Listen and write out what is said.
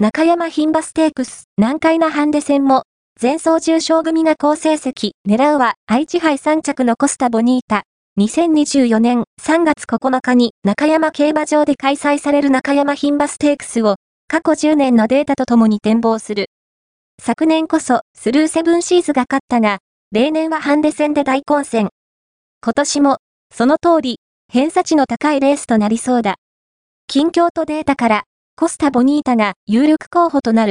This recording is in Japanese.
中山牝馬ステークス、南海なハンデ戦も、前走重賞組が好成績、狙うは愛知杯3着のコスタボニータ。2024年3月9日に中山競馬場で開催される中山牝馬ステークスを過去10年のデータとともに展望する。昨年こそスルーセブンシーズが勝ったが、例年はハンデ戦で大混戦。今年も、その通り、偏差値の高いレースとなりそうだ。近況とデータから、コスタ・ボニータが有力候補となる。